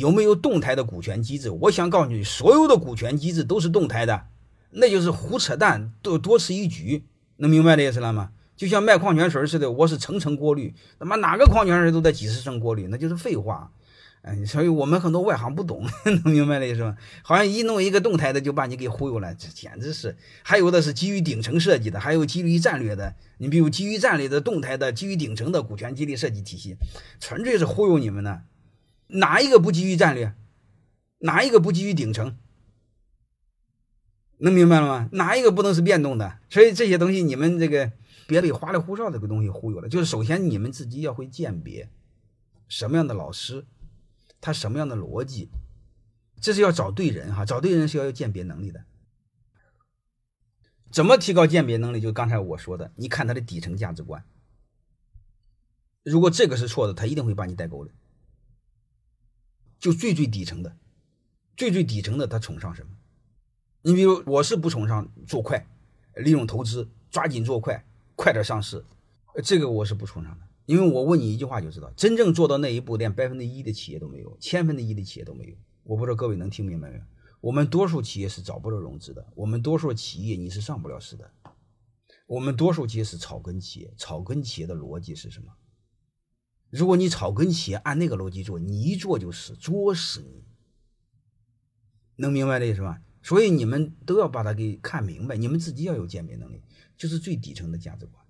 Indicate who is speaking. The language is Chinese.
Speaker 1: 有没有动态的股权机制？我想告诉你，所有的股权机制都是动态的，那就是胡扯淡，多多此一举。能明白这意思了吗？就像卖矿泉水似的，我是层层过滤，他妈哪个矿泉水都在几十层过滤，那就是废话。嗯，所以我们很多外行不懂，能明白这意思吗？好像一弄一个动态的就把你给忽悠了，这简直是。还有的是基于顶层设计的，还有基于战略的。你比如基于战略的动态的，基于顶层的股权激励设计体系，纯粹是忽悠你们的。哪一个不基于战略？哪一个不基于顶层？能明白了吗？哪一个不能是变动的？所以这些东西你们这个别被花里胡哨这个东西忽悠了。就是首先你们自己要会鉴别什么样的老师。他什么样的逻辑？这是要找对人哈，找对人是要有鉴别能力的。怎么提高鉴别能力？就刚才我说的，你看他的底层价值观。如果这个是错的，他一定会把你带沟的。就最最底层的，最最底层的，他崇尚什么？你比如我是不崇尚做快，利用投资抓紧做快，快点上市，这个我是不崇尚的。因为我问你一句话就知道，真正做到那一步，连百分之一的企业都没有，千分之一的企业都没有。我不知道各位能听明白没有？我们多数企业是找不到融资的，我们多数企业你是上不了市的。我们多数企业是草根企业，草根企业的逻辑是什么？如果你草根企业按那个逻辑做，你一做就是作死你，能明白这意思吧？所以你们都要把它给看明白，你们自己要有鉴别能力，就是最底层的价值观。